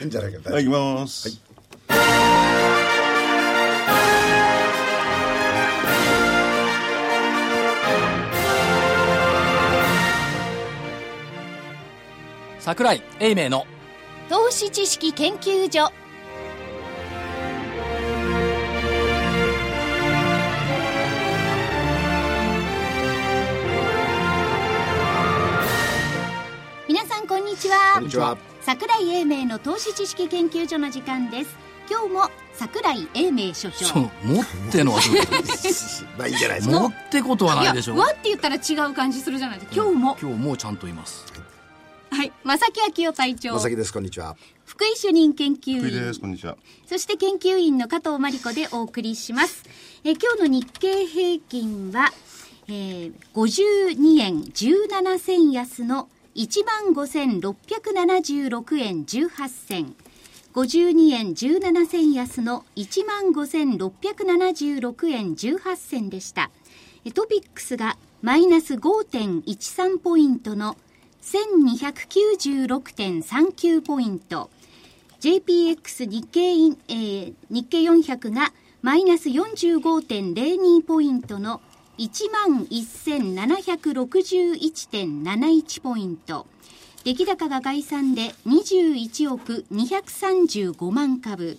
いいんじゃないかはい、行きます。桜井英明の投資知識研究所。皆さんこんにちは。こんにちは桜井英明の投資知識研究所の時間です。今日も桜井英明所長。その持ってのはまあいいんじゃないですか持ってことはないでしょいやわって言ったら違う感じするじゃないですか。今日も、今日もうちゃんといます。はい。正木昭夫隊長。まさきです。こんにちは。福井主任研究員。福井です。こんにちは。そして研究員の加藤真理子でお送りします。えー今日の日経平均は、えー52円17銭安の15,676円18銭。52円17銭安の15,676円18銭でした。トピックスがマイナス5.13ポイントの1296.39ポイント。JPX 日経、えー日経400がマイナス45.02ポイントの11,761.71ポイント。出来高が概算で21億235万株。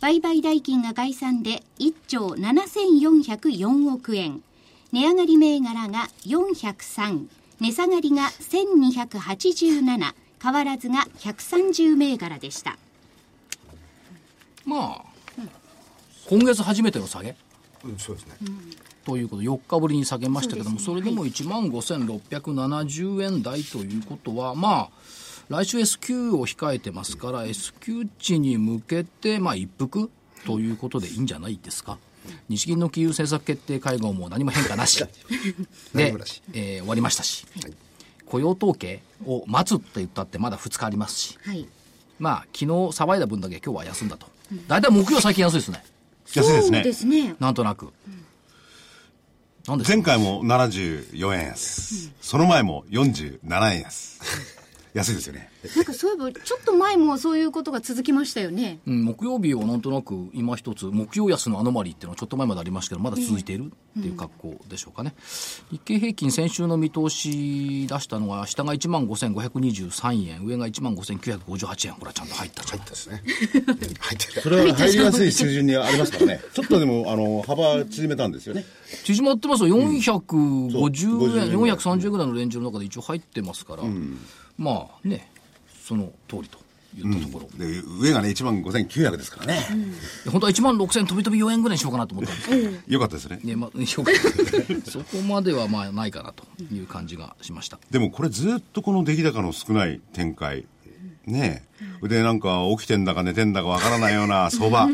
売買代金が概算で1兆7404億円。値上がり銘柄が403。値下がりが1287。変わらずが130銘柄でした。まあ、今月初めての下げ？うんそうですねということ4日ぶりに下げましたけどもそ,、れでも1万5670円台ということはまあ来週 S q を控えてますから S q 値に向けてまあ一服？ということでいいんじゃないですか。日銀の金融政策決定会合も何も変化なし。でえー終わりましたし、雇用統計を待つって言ったってまだ2日ありますしはい。まあ昨日騒いだ分だけ今日は休んだと。大体木曜最近安いですね。安いですね。そうで。すね。なんとなく、なん。ですか前回も74円安。その前も47円安。安いですよね。なんかそういえば、ちょっと前もそういうことが続きましたよね。うん、木曜日はなんとなく今一つ木曜安のアノマリーっていうのはちょっと前までありましたけどまだ続いているっていう格好でしょうかね、日経平均先週の見通し出したのが下が1万5523円上が1万5958円。これはちゃんと入ったじゃん入ったですね。入ってそれは入りやすい水準にありますからね。ちょっとでも、あの、幅縮めたんですよね。縮まってますよ。450そう50円、円ぐらい。430円ぐらいのレンジの中で一応入ってますから、まあねその通りと言ったところ、で、上がね、1万5900ですからね。本当は1万6000飛び飛び4円ぐらいにしようかなと思ったんですよかったですね。ねまあ、よくそこまではまあないかなという感じがしました。でもこれずっとこの出来高の少ない展開。ねえ。で、なんか起きてんだか寝てんだかわからないような相場。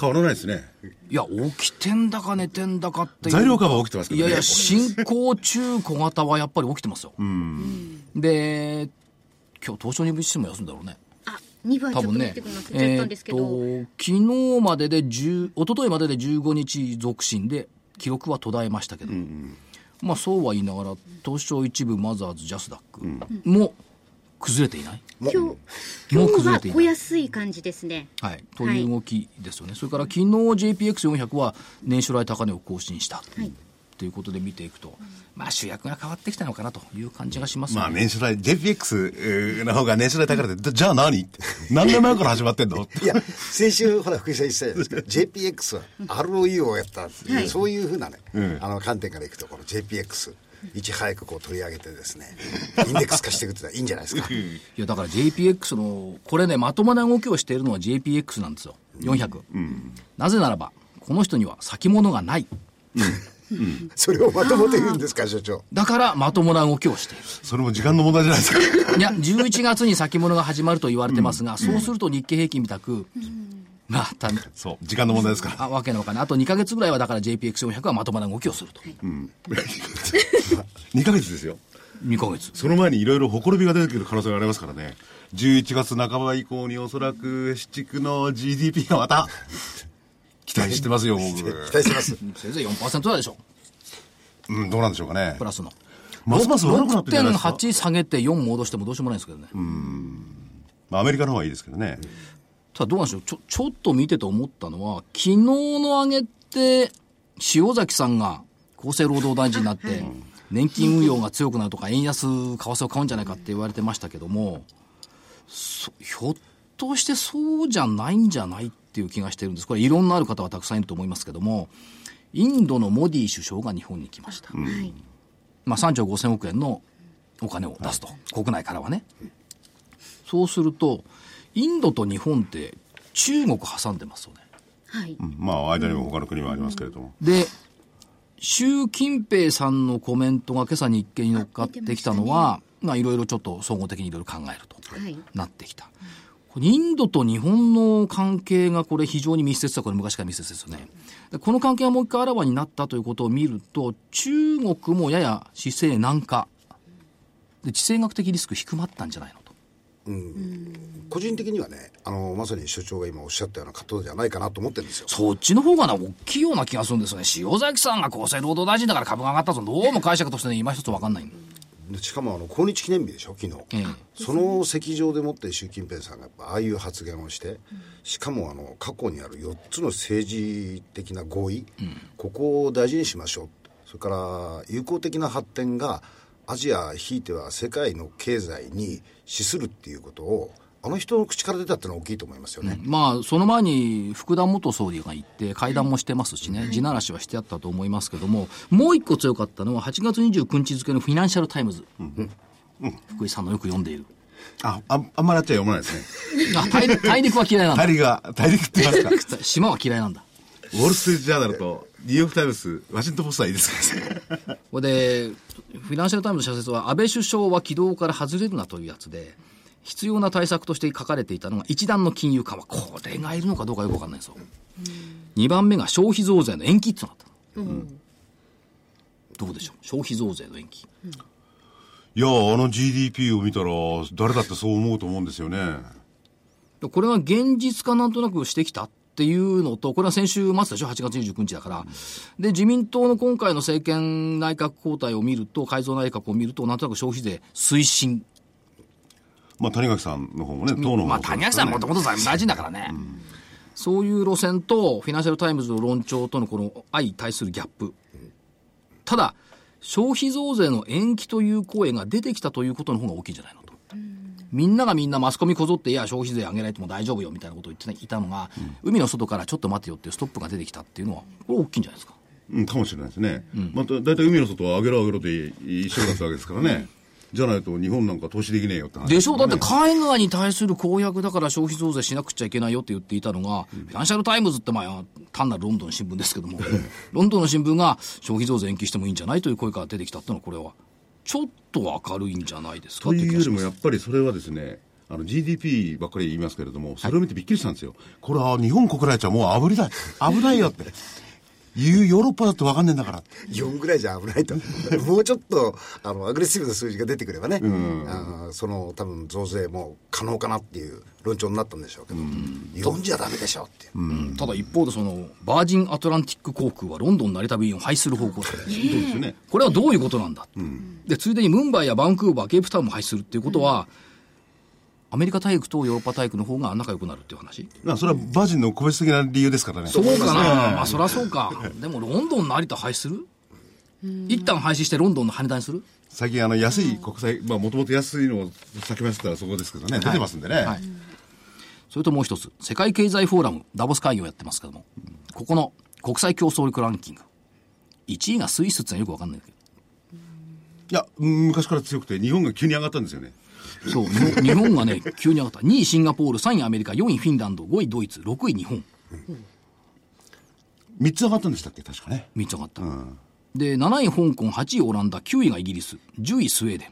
変わらないですね。いや、起きてんだか寝てんだかっていう。材料カバー起きてますけどね。いやいや、新興中小型はやっぱり起きてますよ。で、今日東証2部指数も休んだろうね。あ、2番ちょっと多分ね見てくれなく、ちゃったえーっんですけど。と、昨日までで10、一昨日までで15日続伸で、記録は途絶えましたけど、まあそうは言いながら、東証一部、マザーズ、ジャスダックも崩れていない？今日、もう今日は崩れていない。小安い感じですね。はい、という動きですよね、それから昨日 JPX400 は年初来高値を更新した、い。ということで見ていくと、まあ主役が変わってきたのかなという感じがしますよね。まあ年初来、JPX えーの方が年初来高値で、じゃあ何？って何年前から始まってんの？いや先週ほら福井さん言ってたじゃないですか JPX は ROE をやったはい。そういうふうなね、うん。あの観点からいくとこの JPX いち早くこう取り上げてですねインデックス化していくってのはいいんじゃないですか。いやだから JPX の、これね、まともな動きをしているのは JPX なんですよ、400。なぜならば、この人には先物がない。それをまともと言うんですか所長。だからまともな動きをしている。それも時間の問題じゃないですか。いや、11月に先物が始まると言われてますが、そうすると日経平均みたく、まあ、たそう、時間の問題ですから。あわけのわかんない。あと2ヶ月ぐらいはだから JPX400 はまともな動きをすると。2ヶ月ですよ。2ヶ月。その前にいろいろほころびが出てくる可能性がありますからね。11月半ば以降におそらく、市地区の GDP がまた、期待してますよ、僕。期待してますせいぜい4%だでしょ。うん、どうなんでしょうかねプ。ラスの。ますます悪くなってるじゃないですか。6.8下げて4戻してもどうしようもないですけどね。まあ、アメリカの方がいいですけどね。ただどうなんでしょうちょ、ちょっと見てて思ったのは、昨日の上げって、塩崎さんが厚生労働大臣になって、年金運用が強くなるとか、円安、為替を買うんじゃないかって言われてましたけども、そひょっとしてそうじゃないんじゃないっていう気がしてるんです。これ、いろんなある方はたくさんいると思いますけども、インドのモディ首相が日本に来ました。はい。まあ、3兆5000億円のお金を出すと、国内からはね。そうすると、インドと日本って中国挟んでますよね。はい。うんまあ、間にも他の国もありますけれども。で、習近平さんのコメントが今朝日経に乗っかってきたのは、まあいろいろちょっと総合的にいろいろ考えるとはい。なってきた。これインドと日本の関係がこれ非常に密接だ、これ昔から密接ですよね。でこの関係がもう一回あらわになったということを見ると、中国もやや姿勢軟化。で、地政学的リスク低まったんじゃないのと。個人的にはねあのまさに所長が今おっしゃったような葛藤じゃないかなと思ってるんですよそっちの方がな、大きいような気がするんですよね。塩崎さんが厚生労働大臣だから株が上がったぞ。どうも解釈としてね、今一つわかんない。でしかもあの抗日記念日でしょ昨日、ええその席上でもって習近平さんがやっぱああいう発言をしてしかもあの過去にある4つの政治的な合意、ここを大事にしましょうそれから友好的な発展がアジアひいては世界の経済に資するっていうことをあの人の口から出たってのは大きいと思いますよね、まあ、その前に福田元総理が行って、会談もしてますしね、地ならしはしてあったと思いますけども、もう一個強かったのは、8月29日付のフィナンシャル・タイムズ。福井さんのよく読んでいる。あ、ああんまりあっちは読まないですね。あ大陸は嫌いなんだ大。陸が、大陸って言いますか。島は嫌いなんだ。ウォール・ストリート・ジャーナルと、ニューヨーク・タイムズ、ワシントン・ポストはいいですか？らね。これで、フィナンシャル・タイムズの社説は、安倍首相は軌道から外れるなというやつで、必要な対策として書かれていたのが、一段の金融緩和。これがいるのかどうかよくわかんないですよ。2番目が消費増税の延期ってなったの。どうでしょう？消費増税の延期。いや、あの GDP を見たら、誰だってそう思うと思うんですよね。これが現実化なんとなくしてきたっていうのと、これは先週末でしょ、8月29日だから。で、自民党の今回の政権内閣交代を見ると、改造内閣を見ると、なんとなく消費税推進。まあ、谷垣さんの方もね、党の方もまあ、谷垣さんもともと財務大臣だからね。そういう路線と、フィナンシャル・タイムズの論調とのこの相対するギャップ。ただ、消費増税の延期という声が出てきたということの方が大きいんじゃないのと。みんながみんなマスコミこぞって、いや、消費税上げなくとも大丈夫よみたいなことを言っていたのが、海の外からちょっと待てよっていうストップが出てきたっていうのは、これ大きいんじゃないですか。うん、かもしれないですね。また、大体海の外は上げろ上げろって一緒だったわけですからね。じゃないと日本なんか投資できねえよって話。でしょだってね。海外に対する公約だから消費増税しなくちゃいけないよって言っていたのが、フィナンシャルタイムズってまあ単なるロンドンの新聞ですけども、ロンドンの新聞が消費増税延期してもいいんじゃないという声から出てきたっていうのはこれは、ちょっと明るいんじゃないですか？というよりもやっぱりそれはですね、あの GDP ばっかり言いますけれども、それを見てびっくりしたんですよ。これは日本国内じゃもう危ない。危ないよって。言うヨーロッパだって分かんねえんだから。4ぐらいじゃ危ないと。もうちょっとあのアグレッシブな数字が出てくればね、あーその多分増税も可能かなっていう論調になったんでしょうけど、4じゃダメでしょっていう、ただ一方でその、バージンアトランティック航空はロンドン成田便を廃止する方向で、そうですよね。これはどういうことなんだ、で、ついでにムンバイやバンクーバー、ケープタウンも廃止するっていうことは、アメリカ大陸とヨーロッパ大陸の方が仲良くなるっていう話？まあそれはバージンの個別的な理由ですからね。そうかな、まあそりゃそうか。でもロンドン成田廃止する？一旦廃止してロンドンの羽田にする？最近あの安い国際、まあもともと安いのを先ましたらそこですけどね、出てますんでね。はい。それともう一つ、世界経済フォーラム、ダボス会議をやってますけども、ここの国際競争力ランキング、1位がスイスってのはよくわかんないけいや、うん昔から強くて日本が急に上がったんですよね。ど、そう、日本がね、急に上がった。2位シンガポール、3位アメリカ、4位フィンランド、5位ドイツ、6位日本、3つ上がったんでしたっけ？確かね。3つ上がった。で、7位香港、8位オランダ、9位がイギリス、10位スウェーデ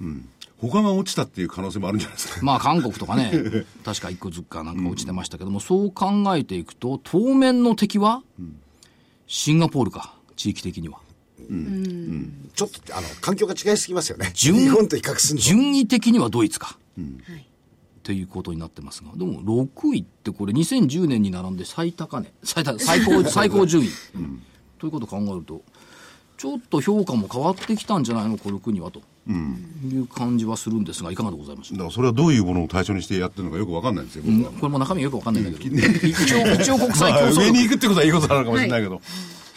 ン。他が落ちたっていう可能性もあるんじゃないですか。まあ韓国とかね、確か一個ずつかなんか落ちてましたけども、そう考えていくと、当面の敵は、シンガポールか、地域的には。ちょっとあの環境が違いすぎますよね。順日本と比較するの順位的にはドイツか。はい。っていうことになってますが、でも6位ってこれ2010年に並んで最高値、最高、最高、順位。ということを考えると、ちょっと評価も変わってきたんじゃないの、この国はと、いう感じはするんですが、いかがでございましょう？だからそれはどういうものを対象にしてやってるのかよくわかんないんですよ、僕は。これも中身よくわかんないんだけど、一応、一応国際競まあ上争力に行くってことはいいことなのかもしれないけど。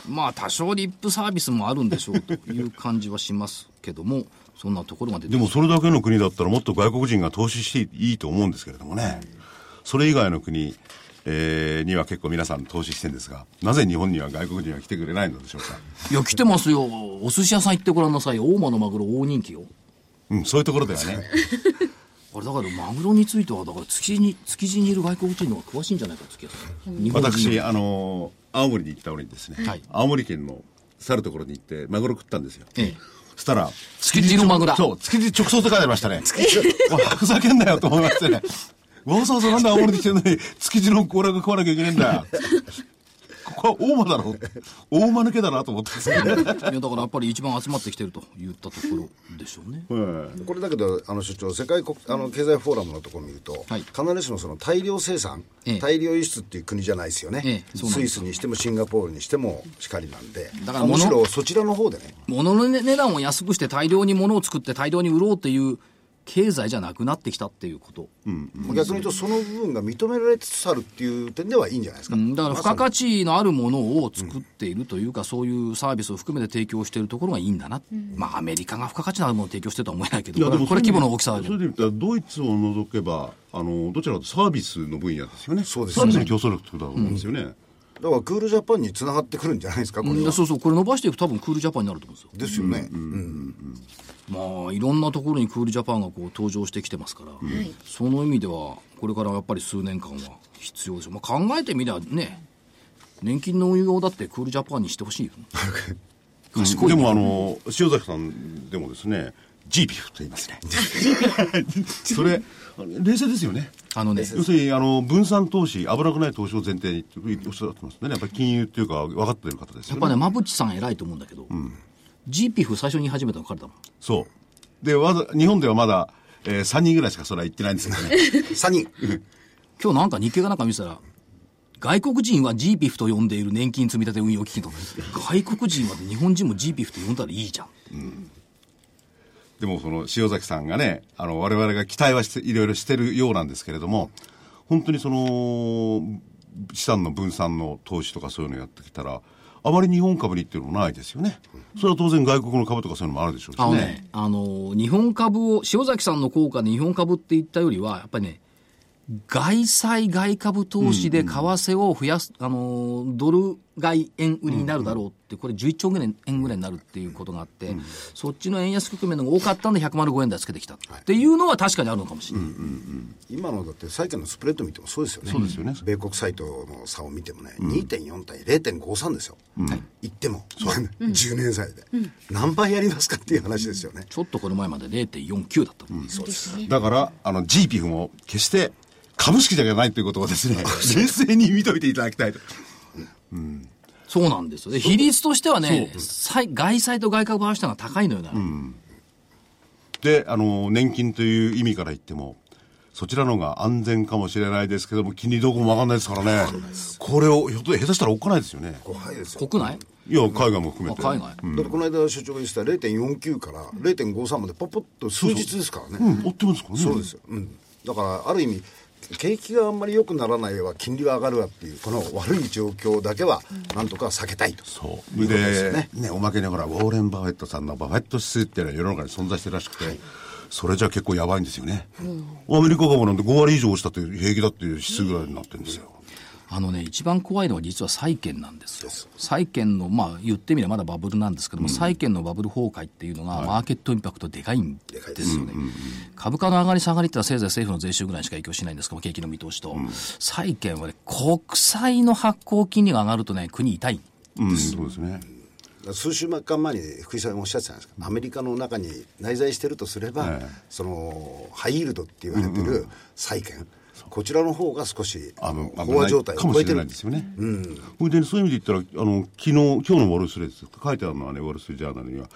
まあ多少リップサービスもあるんでしょうという感じはしますけども、そんなところが出てでもそれだけの国だったらもっと外国人が投資していいと思うんですけれどもね。それ以外の国、えーには結構皆さん投資してるんですが、なぜ日本には外国人は来てくれないのでしょうか？いや、来てますよ。お寿司屋さん行ってごらんなさい。大間のマグロ大人気よ。うん、そういうところではね。あれだからマグロについては、だから築地に、築地にいる外国人の方が詳しいんじゃないかって気がする。日本人私、あのー青森に行った折にですね、はい青森県の去るところに行って、マグロ食ったんですよ。ええそしたら、築地のマグロそう、築地直送って書いてありましたね。わ ふざけんなよと思いましてね。わざわざなんで青森に来てるのに、築地の甲羅が食わなきゃいけないんだ大間だろ。大間抜けだなと思って。ですね。いや、だからやっぱり一番集まってきてると言ったところでしょうね。う んこれだけどあの所長世界国あの経済フォーラムのところを見ると、はい。必ずしもその大量生産、ええ。大量輸出っていう国じゃないですよね、ええスイスにしてもシンガポールにしてもしかりなんで。だからむし物ろそちらの方でね。物の値段を安くして大量に物を作って大量に売ろうっていう経済じゃなくなってきたっていうこと。逆に言うとその部分が認められつつあるっていう点ではいいんじゃないですか、うんだから付加価値のあるものを作っているというか、そういうサービスを含めて提供しているところがいいんだな、まあアメリカが付加価値のあるものを提供してるとは思えないけど、これこれ規模の大きさはそれで言ったら、ドイツを除けば、あの、どちらかというとサービスの分野ですよね。そうですサービスの競争力ってことだと思うんですよね。だからクールジャパンにつながってくるんじゃないですかこれは、うんそうそう、これ伸ばしていくと多分クールジャパンになると思うんですよ。ですよね、うんまあ、いろんなところにクールジャパンがこう登場してきてますから、その意味では、これからやっぱり数年間は必要ですよ。まあ、考えてみりゃね、年金の運用だってクールジャパンにしてほしいよ。賢いでも、あの、塩崎さんでもですね、GPF と言いますね。それ、冷静ですよね。あのね、要するに、あの、分散投資、危なくない投資を前提にっておっしゃってますね。やっぱり金融っていうか、分かってる方ですよね。やっぱね、馬淵さん偉いと思うんだけど、GPF 最初に言い始めたの彼だもん。そう。で、わざ、日本ではまだ、えー、3人ぐらいしかそれは言ってないんですけどね。3人今日なんか日経がなんか見てたら、外国人は GPF と呼んでいる年金積立運用基金と、外国人は日本人も GPF と呼んだらいいじゃん。でもその塩崎さんがね、あの、我々が期待はして、いろいろしてるようなんですけれども、本当にその、資産の分散の投資とかそういうのやってきたら、あまり日本株にっていうのもないですよね。それは当然外国の株とかそういうのもあるでしょうしね。あのね、あの、日本株を、塩崎さんの効果で日本株って言ったよりは、やっぱりね、外債外株投資で為替を増やす、あの、ドル買い円売りになるだろうって、これ11兆円ぐらいになるっていうことがあって、そっちの円安局面の多かったんで105円台つけてきたっていうのは確かにあるのかもしれない。今のだって債券のスプレッド見てもそうですよね。そうですよね。米国サイトの差を見てもね、2.4対0.53ですよ、言っても10 年債で、何倍やりますかっていう話ですよね。ちょっとこの前まで0.49だったもんね、そうです。だから、あの、GPF も決して株式じゃないということをですね、冷静に見といていただきたいと。そうなんですよ。で比率としてはね、債外債と外株合わせたのが高いのよな。で、あの、年金という意味から言っても、そちらの方が安全かもしれないですけども、金利どこもわかんないですからね。これを、ひょっと下手したらおっかないですよね。怖いですよ国内いや、海外も含めて。あ海外、だってこの間所長が言ってた0.49から0.53までポッポッと数日ですからね、追ってますからね。そうですよ、うん、だからある意味景気があんまり良くならないわ金利が上がるわっていうこの悪い状況だけはなんとか避けたいとそう。いうことでね、ね、おまけにほら、ウォーレン・バフェットさんのバフェット指数っていうのは世の中に存在してるらしくて、それじゃ結構やばいんですよね。アメリカ株なんて5割以上落ちたって平気だっていう指数ぐらいになってるんですよ。あのね、一番怖いのは実は債券なんですよ。債券の、まあ言ってみればまだバブルなんですけども、債券のバブル崩壊っていうのが、マーケットインパクトでかいんですよね。株価の上がり下がりってのはせいぜい政府の税収ぐらいしか影響しないんですけど、景気の見通しと。債券はね、国債の発行金利が上がるとね、国痛い。うん、そうですね。数週間前に福井さんがおっしゃってたんですかアメリカの中に内在してるとすれば、ええそのハイイールドって言われてる債券、こちらの方が少しあの、飽和状態をかもしれ超えてるないですよね。うん。それで、そういう意味で言ったら、あの、昨日、今日のウォールストリート書いてあるのはね、ウォールストリートジャーナルには、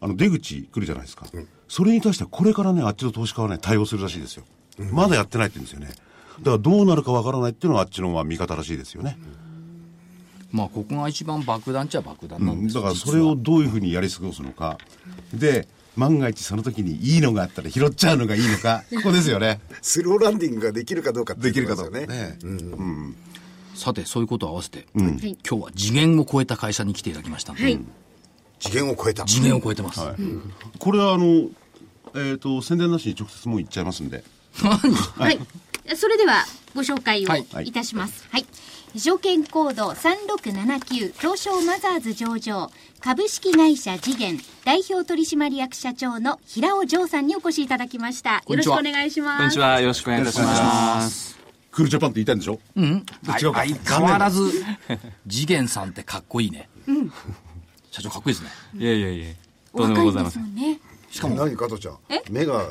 あの、出口来るじゃないですか。それに対しては、これからね、あっちの投資家はね、対応するらしいですよ。まだやってないって言うんですよね。だから、どうなるかわからないっていうのがあっちのまあ見方らしいですよね。まあここが一番爆弾っちゃ爆弾なんですだからそれをどういうふうにやり過ごすのか。で、万が一その時にいいのがあったら拾っちゃうのがいいのか、ここですよね。スローランディングができるかどうかってできるかことですよどうかね。うんさてそういうことを合わせて、今日は次元を超えた会社に来ていただきましたんで、はい。次元を超えた。次元を超えてます、これはあの、えっ、と、宣伝なしに直接もう言っちゃいますんで。はい。それでは、ご紹介はいをいたします。はい。証券コード3679東証マザーズ上場株式会社次元代表取締役社長の平尾城さんにお越しいただちました。よろしくお願いします。こんにちは。よろしくお願いいたします。クールジャパンって言いたいんでしょ？うん。違うか。相変わらず次元さんってかっこいいね、社長かっこいいですねいえいえいえ。おとんでもございませんね。しかも。何加藤ちゃん？目が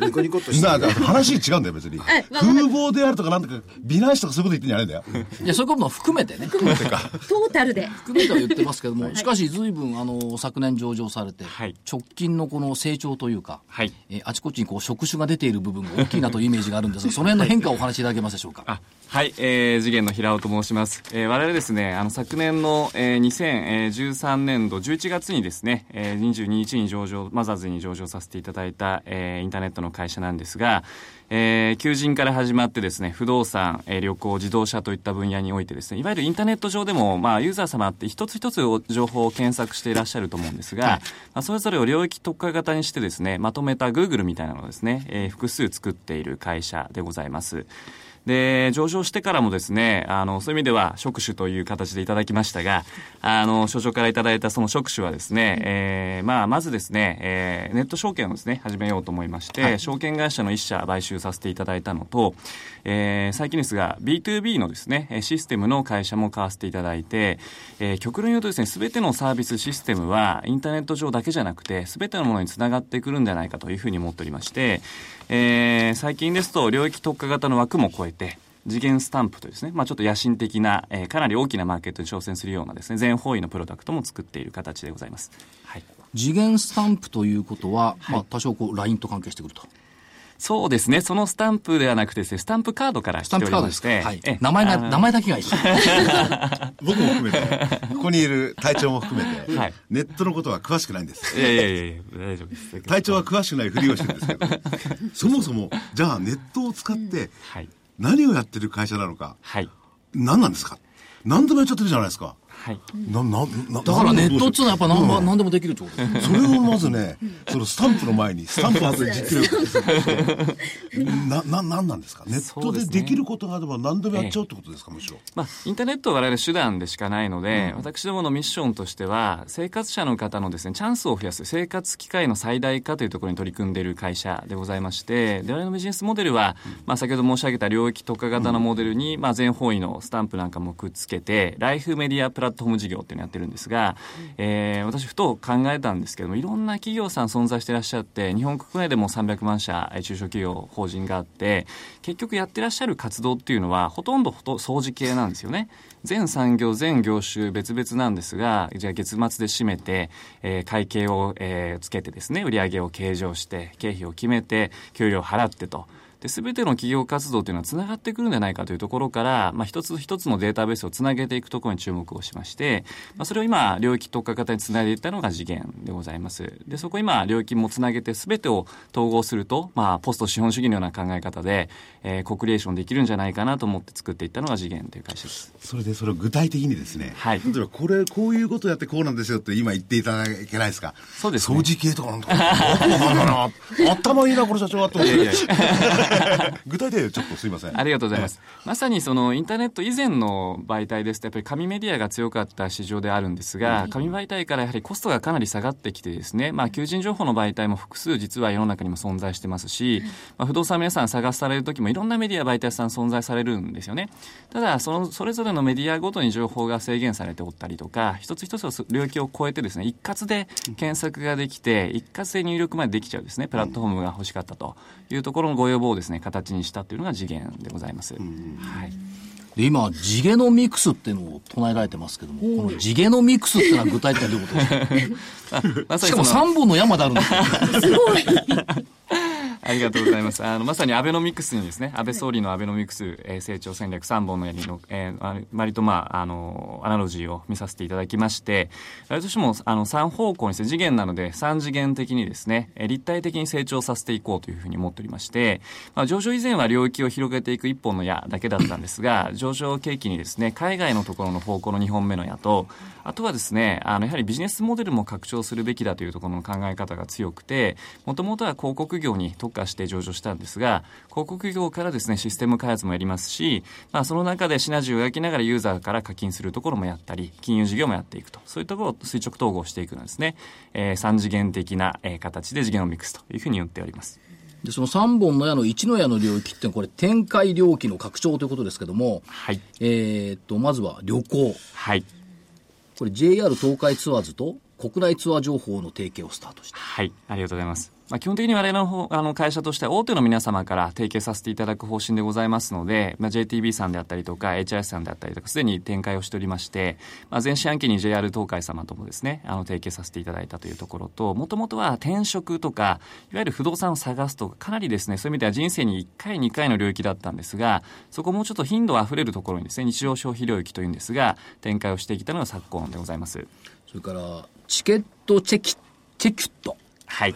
ニコニコっとして なる話違うんだよ、別に。風貌であるとかなんとか、美男子とかそういうこと言ってんじゃないんだよ。いやそういうことも含めてねトータルで。含めては言ってますけども、しかし随分あの昨年上場されて、はい。直近のこの成長というか、はい。えーあちこちにこう触手が出ている部分が大きいなというイメージがあるんですが その辺の変化をお話しいただけますでしょうか、あはい、えー、次元の平尾と申します。えー、我々ですね、あの、昨年の、えー、2013年度11月にですね、えー、22日に上場、マザーズに上場させていただいた、えー、インターネットの会社なんですが、えー、求人から始まってですね、不動産、えー、旅行、自動車といった分野においてですね、いわゆるインターネット上でも、まあ、ユーザー様って一つ一つ情報を検索していらっしゃると思うんですが、まあ、それぞれを領域特化型にしてですね、まとめた Google みたいなのをですね、えー、複数作っている会社でございます。で、上場してからもですね、あの、そういう意味では、職種という形でいただきましたが、あの、所長からいただいたその職種はですね、えーまあ、まずですね、えーネット証券をですね、始めようと思いまして、証券会社の一社買収させていただいたのと、えー最近ですが、B2B のですね、えーシステムの会社も買わせていただいて、えー極論言うとですね、すべてのサービスシステムは、インターネット上だけじゃなくて、すべてのものにつながってくるんじゃないかというふうに思っておりまして、えー最近ですと、領域特化型の枠も超えて、次元スタンプというですね、まあ、ちょっと野心的な、えーかなり大きなマーケットに挑戦するようなですね、全方位のプロダクトも作っている形でございます。はい。次元スタンプということは、まあ、多少こう LINE と関係してくると。そうですね、そのスタンプではなくてですね、スタンプカードから来ておスタンプカードりまして、ですか？はい。ええ名前が名前だけがいい。僕も含めて、ここにいる隊長も含めて、はい。ネットのことは詳しくないんです。いやいやいや、大丈夫です。隊長は詳しくないふりをしてるんですけど、そもそも、じゃあネットを使ってはい。何をやってる会社なのか、はい。何なんですか何でもやっちゃってるじゃないですか。はい。な、な、な、だからネットっつうのはやっぱ何,、うん。何でもできるってことですね。それをまずね、そのスタンプの前に、スタンプ後で実力 な、な、なんなんですか？ネットでできることがあれば何でもやっちゃうってことですか、むしろ。まあ、インターネットは我々手段でしかないので、私どものミッションとしては、生活者の方のですね、チャンスを増やす、生活機会の最大化というところに取り組んでいる会社でございまして、で我々のビジネスモデルは、まあ、先ほど申し上げた領域特化型のモデルに、まあ、全方位のスタンプなんかもくっつけて、ライフメディアプラットフォーム事業っていうのをやってるんですが、えー私ふと考えたんですけども、いろんな企業さん存在していらっしゃって、日本国内でも300万社、えー中小企業、法人があって、結局やってらっしゃる活動っていうのは、ほとんど掃除系なんですよね。全産業、全業種別々なんですが、じゃあ月末で締めて、えー会計を、えーつけてですね、売上を計上して、経費を決めて、給料を払ってと。で、すべての企業活動というのはつながってくるんじゃないかというところから、まあ、一つ一つのデータベースをつなげていくところに注目をしまして、まあ、それを今、領域特化型につないでいったのが次元でございます。で、そこ今、領域もつなげてすべてを統合すると、まあ、ポスト資本主義のような考え方で、えーコクリエーションできるんじゃないかなと思って作っていったのが次元という会社です。それで、それを具体的にですね、はい例えば、これ、こういうことやってこうなんですよって今言っていただけないですか？そうですね掃除系とかなんとか。頭いいな、この社長はと思って。具体的にちょっとすいません。ありがとうございます。まさにそのインターネット以前の媒体ですと、やっぱり紙メディアが強かった市場であるんですが、紙媒体からやはりコストがかなり下がってきてですね、まあ、求人情報の媒体も複数実は世の中にも存在してますし、まあ、不動産皆さん探される時もいろんなメディア媒体さん存在されるんですよね。ただ、その、それぞれのメディアごとに情報が制限されておったりとか、一つ一つの領域を超えてですね、一括で検索ができて、一括で入力までできちゃうですね、プラットフォームが欲しかったというところのご要望をですね、形にしたというのが次元でございます。はい。で今地毛のミクスっていうのを唱えられてますけどもこの地毛のミクスっていうのは具体的にどういうことですか？しかもにその3本の山であるんですよ ありがとうございます。あの、まさにアベノミクスにですね、安倍総理のアベノミクス、えー、成長戦略3本の矢にの、えー、割とまあ、あの、アナロジーを見させていただきまして、私としても、あの、3方向にして次元なので、3次元的にですね、立体的に成長させていこうというふうに思っておりまして、まあ、上場以前は領域を広げていく1本の矢だけだったんですが、上場契機にですね、海外のところの方向の2本目の矢と、あとはですね、あの、やはりビジネスモデルも拡張するべきだというところの考え方が強くて、もともとは広告業に特化して上場したんですが、広告業からですね、システム開発もやりますし、まあ、その中でシナジーを描きながらユーザーから課金するところもやったり、金融事業もやっていくと。そういうところを垂直統合していくのですね、えー、3次元的な、えー、形で次元をミックスというふうに言っております。でその3本の矢の1の矢の領域ってこれ展開領域の拡張ということですけども、はい、えっとまずは旅行、はい、これ JR 東海ツアーズと国内ツアー情報の提携をスタートして。はい。ありがとうございますまあ、基本的に我々のあの会社としては大手の皆様から提携させていただく方針でございますので、まあ、JTB さんであったりとか HIS さんであったりとかすでに展開をしておりまして、まあ、前四半期に JR 東海様ともですねあの提携させていただいたというところともともとは転職とかいわゆる不動産を探すとかかなりですねそういう意味では人生に1回2回の領域だったんですがそこもうちょっと頻度あふれるところにですね日常消費領域というんですが展開をしてきたのが昨今でございます。それからチケットチェキチェキュット。はい。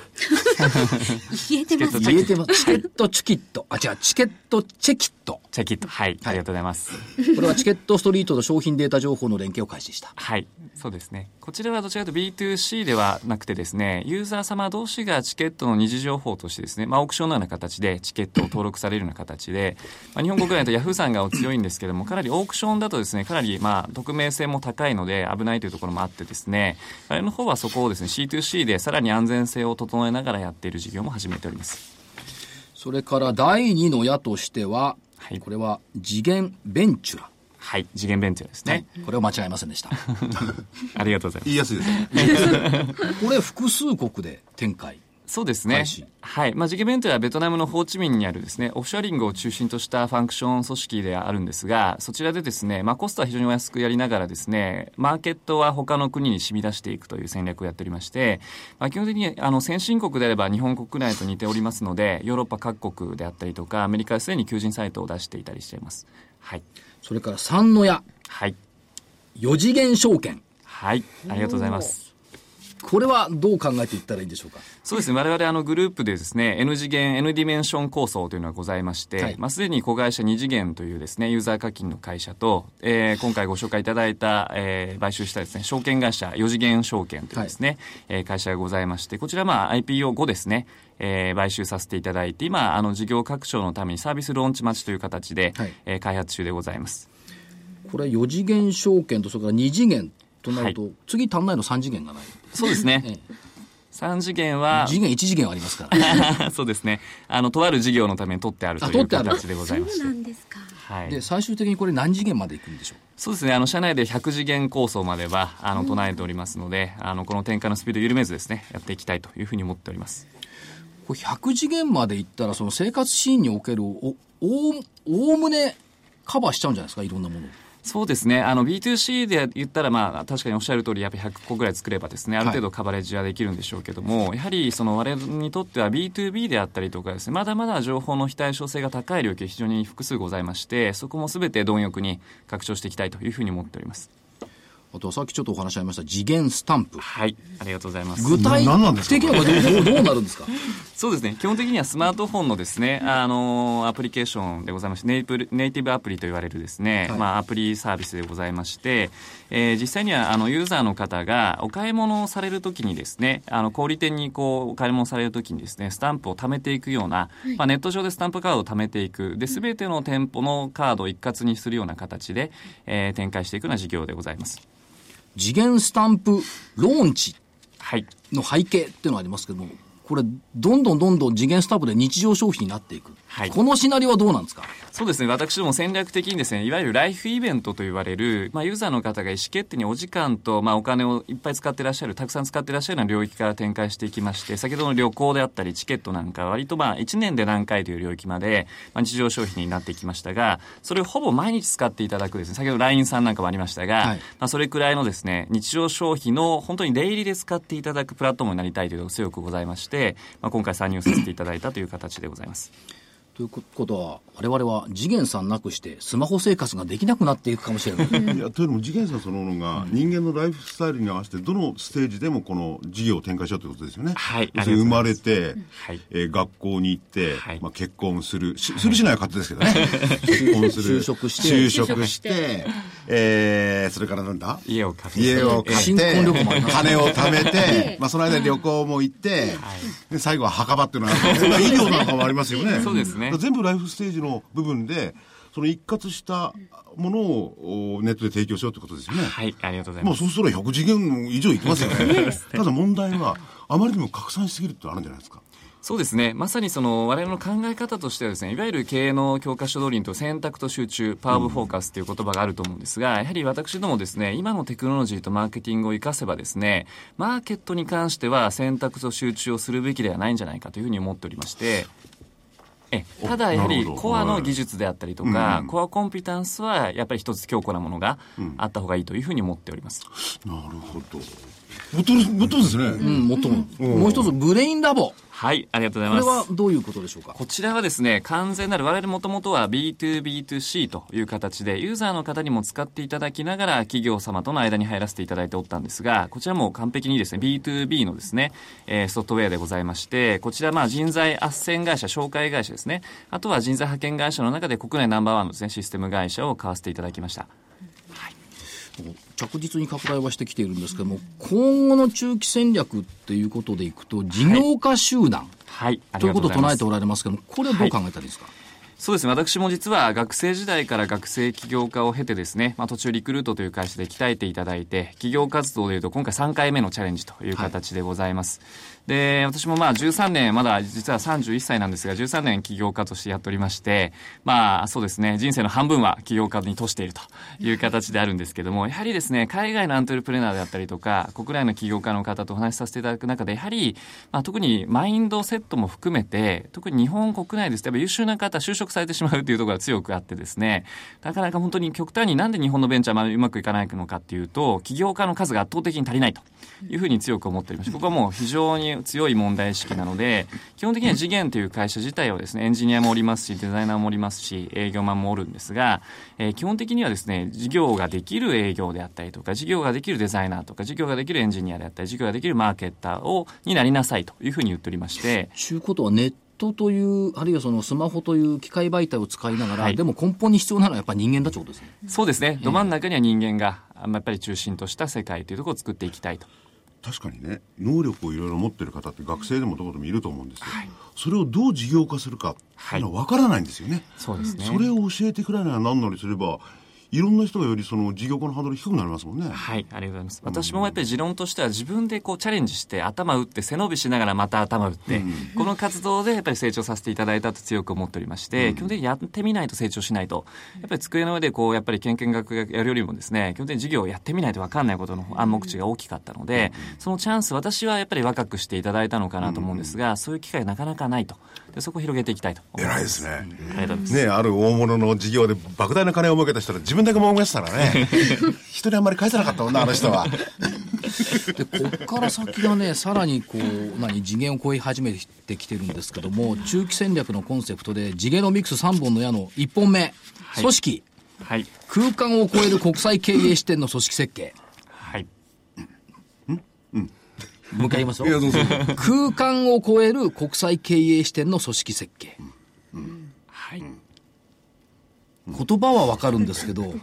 言えてます言えてます。チケットチキット。あ、違う、チケットチェキット。チェキット。はい。ありがとうございます。これはチケットストリートと商品データ情報の連携を開始した。はい。そうですね。こちらはどちらかというと B2C ではなくてですね、ユーザー様同士がチケットの二次情報としてですね、まあ、オークションのような形でチケットを登録されるような形で、まあ、日本国内だとヤフーさんがお強いんですけども、かなりオークションだとですね、かなりまあ、匿名性も高いので危ないというところもあってですね、あれの方はそこをですね、C2C でさらに安全性を整えながらやっている事業も始めております。それから第2の矢としては、はい、これは次元ベンチュラ。はい、次元ベンチャーですね、はい、これは間違いませんでした。ありがとうございます。言いやすいです これ複数国で展開。そうですね。はい。まあ、ジゲベントはベトナムのホーチミンにあるですね、オフショアリングを中心としたファンクション組織であるんですが、そちらでですね、まあ、コストは非常にお安くやりながらですね、マーケットは他の国に染み出していくという戦略をやっておりまして、まあ、基本的にあの先進国であれば日本国内と似ておりますので、ヨーロッパ各国であったりとか、アメリカですでに求人サイトを出していたりしています。はい。それから3の矢。はい。4次元証券。はい。ありがとうございます。これはどう考えていったらいいんでしょうか？そうですね。我々あのグループでですね、N 次元、N ディメンション構想というのがございまして、はい、まあすでに子会社2次元というですね、ユーザー課金の会社と、えー、今回ご紹介いただいた、えー、買収したですね、証券会社4次元証券というですね、はい、えー、会社がございまして、こちらまあ IPO 後ですね、えー、買収させていただいて、今、あの事業拡張のためにサービスローンチ待ちという形で、はい、えー、開発中でございます。これ4次元証券とそれから2次元となると、はい、次足んないの3次元がない。そうですね。ええ3次元は。次元、1次元ありますから、ね、そうですね。あの、とある事業のために取ってあるという形でございます。そうなんですか。はい。で、最終的にこれ何次元までいくんでしょう？そうですね。あの、社内で100次元構想までは、あの、唱えておりますので、あの、この展開のスピードを緩めずですね、やっていきたいというふうに思っております。これ100次元までいったら、その生活シーンにおけるお、おおおむねカバーしちゃうんじゃないですか、いろんなものそうですね。あの B2C で言ったら、まあ、確かにおっしゃる通り、やっぱり100個ぐらい作ればですね、ある程度カバレッジはできるんでしょうけども、はい、やはり、その我々にとっては B2B であったりとかですね、まだまだ情報の非対称性が高い領域非常に複数ございまして、そこもすべて貪欲に拡張していきたいというふうに思っております。あとさっきちょっとお話ありました次元スタンプ。はい。ありがとうございます。具体的にはどうどうなるんですか？そうですね。基本的にはスマートフォンのですね、あのアプリケーションでございまして、ネイティブネイティブアプリと言われるですね、はい、まあアプリサービスでございまして、えー、実際にはあのユーザーの方がお買い物をされるときにですね、あの小売店にこうお買い物されるときにですね、スタンプを貯めていくような、はい、まあネット上でスタンプカードを貯めていく、で、すべての店舗のカードを一括にするような形で、えー、展開していくような事業でございます。次元スタンプローンチの背景っていうのがありますけども、これ、どんどんどんどん次元スタンプで日常消費になっていく。はい、このシナリオはどうなんですか？そうですね、私ども戦略的にですね、いわゆるライフイベントと言われる、まあ、ユーザーの方が意思決定にお時間と、まあ、お金をいっぱい使ってらっしゃる、たくさん使ってらっしゃるような領域から展開していきまして、先ほどの旅行であったり、チケットなんかは割とまあ、1年で何回という領域まで、まあ、日常消費になっていきましたが、それをほぼ毎日使っていただくですね、先ほど LINE さんなんかもありましたが、はい。まあ、それくらいのですね、日常消費の本当にデイリーで使っていただくプラットフォームになりたいというのが強くございまして、まあ、今回参入させていただいたという形でございます。ということは、我々は次元さんなくして、スマホ生活ができなくなっていくかもしれない。いやというのも次元さんそのものが人間のライフスタイルに合わせてどのステージでもこの事業を展開しようということですよね。はい生まれて、はいえー学校に行って、はい。まあ、結婚する。しするしないは勝手ですけどね。結婚する。就職して。就職して、えーそれからなんだ？家を買って。家を買新って金を貯めて、まあ、その間に旅行も行って、で最後は墓場っていうのは まあ医療なんかもありますよね。そうですね。全部ライフステージの部分でその一括したものをおネットで提供しようってことですよね。はい、ありがとうございます。もうそうすれば100次元以上いきますよね。ただ問題は、あまりにも拡散しすぎるってのあるんじゃないですか。そうですね。まさにその我々の考え方としてはですね、いわゆる経営の教科書通りにと選択と集中、パワーオブフォーカスという言葉があると思うんですが、やはり私どもですね、今のテクノロジーとマーケティングを活かせばですね、マーケットに関しては選択と集中をするべきではないんじゃないかというふうに思っておりまして、えただやはりコアの技術であったりとか、コアコンピタンスはやっぱり一つ強固なものがあった方がいいというふうに思っております。なるほど。ぶっとぶっとですね。うん、もっとも。もう一つ、ブレインラボ。はい、ありがとうごこれざいます。はどういうことでしょうか？こちらはですね、完全なる、我々もともとは B2B2C という形で、ユーザーの方にも使っていただきながら、企業様との間に入らせていただいておったんですが、こちらも完璧にですね、B2B のですね、えーソフトウェアでございまして、こちらまあ人材斡旋会社、紹介会社ですね、あとは人材派遣会社の中で国内ナンバーワンのですね、システム会社を買わせていただきました。着実に拡大はしてきているんですけども、今後の中期戦略っていうことでいくと、事業家集団はい、ありということを唱えておられますけども、これはどう考えたらいいですか、そうですね。私も実は学生時代から学生起業家を経てですね、まあ途中リクルートという会社で鍛えていただいて、企業活動でいうと今回3回目のチャレンジという形でございます。で、私もまあ13年、まだ実は31歳なんですが、13年起業家としてやっておりまして、まあそうですね、人生の半分は起業家に通しているという形であるんですけども、やはりですね、海外のアントレプレナーであったりとか、国内の起業家の方とお話しさせていただく中で、やはり、まあ特にマインドセットも含めて、特に日本国内ですと、やっぱ優秀な方、就職されてしまうというところが強くあってですね、なかなか本当に極端になんで日本のベンチャーはうまくいかないのかっていうと、起業家の数が圧倒的に足りないと。いうふうに強く思っておりまして、ここはもう非常に強い問題意識なので、基本的には次元という会社自体はですね、エンジニアもおりますし、デザイナーもおりますし、営業マンもおるんですが、えー基本的にはですね、事業ができる営業であったりとか、事業ができるデザイナーとか、事業ができるエンジニアであったり、事業ができるマーケッターを、になりなさいというふうに言っておりまして、ちゅうことはネットという、あるいはそのスマホという機械媒体を使いながら、はい。でも根本に必要なのはやっぱり人間だということですね。そうですね、ど真ん中には人間が、やっぱり中心とした世界というところを作っていきたいと。確かにね、能力をいろいろ持ってる方って学生でもどこでもいると思うんですよ。それをどう事業化するかっていうのは分からないんですよね。そうですね。それを教えてくれないな何なりすれば、いろんな人がよりその事業家のハードル低くなりますもんね。はい、ありがとうございます。私もやっぱり持論としては自分でこうチャレンジして頭打って背伸びしながらまた頭打って、この活動でやっぱり成長させていただいたと強く思っておりまして、基本的にやってみないと成長しないと、やっぱり机の上でこうやっぱり研究学がやるよりもですね、基本的に授業をやってみないと分かんないことの暗黙知が大きかったので、そのチャンス私はやっぱり若くしていただいたのかなと思うんですが、そういう機会なかなかないと。でそこを広げていきたいと思います。偉いですね。ありがとうございます。ねある大物の事業で莫大な金を儲けた人は自分だけ儲けてたらね、人にあんまり返せなかったもんな、あの人は。で、こっから先がね、さらにこう、何、次元を超え始めてきてるんですけども、中期戦略のコンセプトで、次元のミックス3本の矢の1本目、い組織、はい。空間を超える国際経営視点の組織設計。はい。もう一回言いますよ。空間を超える国際経営視点の組織設計。はい。言葉はわかるんですけど、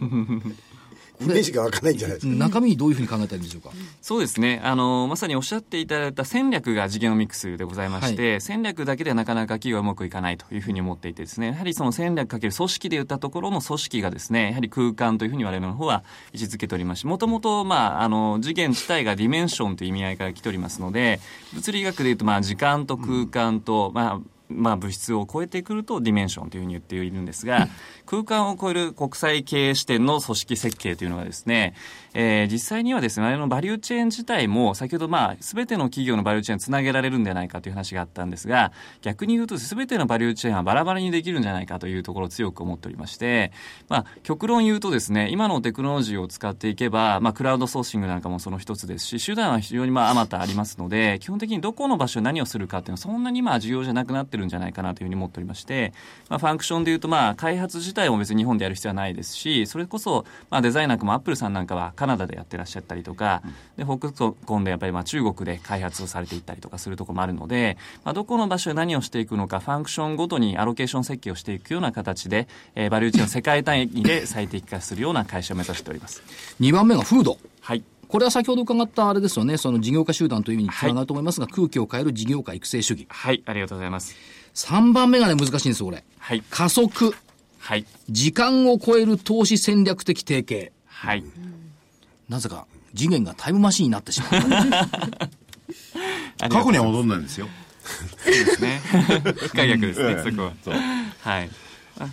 イメージが湧かないんじゃないですか。中身にどういうふうに考えたらいいんでしょうか？そうですね。あの、まさにおっしゃっていただいた戦略が次元のミックスでございまして、戦略だけではなかなか企業はうまくいかないというふうに思っていてですね、やはりその戦略かける組織で言ったところの組織がですね、やはり空間というふうに我々の方は位置づけておりまして、もともと、まあ、あの、次元自体がディメンションという意味合いから来ておりますので、物理学で言うと、まあ、時間と空間と、まあ、まあ、物質を超えてくるとディメンションというふうに言っているんですが、空間を超える国際経営視点の組織設計というのがですね、えー、実際にはですね、あのバリューチェーン自体も、先ほどまあ、すべての企業のバリューチェーンをつなげられるんじゃないかという話があったんですが、逆に言うと、すべてのバリューチェーンはバラバラにできるんじゃないかというところを強く思っておりまして、まあ、極論言うとですね、今のテクノロジーを使っていけば、まあ、クラウドソーシングなんかもその一つですし、手段は非常にまあ、あまたありますので、基本的にどこの場所で何をするかっていうのは、そんなにまあ、重要じゃなくなってるんじゃないかなというふうに思っておりまして、まあ、ファンクションで言うと、まあ、開発自体も別に日本でやる必要はないですし、それこそ、まあ、デザイナーもアップルさんなんかはカナダでやってらっしゃったりとか、で、フォックスコンでやっぱりまあ中国で開発をされていったりとかするところもあるので、まあ、どこの場所で何をしていくのか、ファンクションごとにアロケーション設計をしていくような形で、えー、バリューチェーン世界単位で最適化するような会社を目指しております。2番目がフード。はい。これは先ほど伺ったあれですよね、その事業家集団という意味につながると思いますが、はい、空気を変える事業家育成主義。はい、ありがとうございます。3番目がね、難しいんですよ、これ。はい。加速。はい。時間を超える投資戦略的提携。はい。なぜか、次元がタイムマシンになってしまう。過去には戻んないんですよ。そうですね。不可逆ですね、そこは。はい。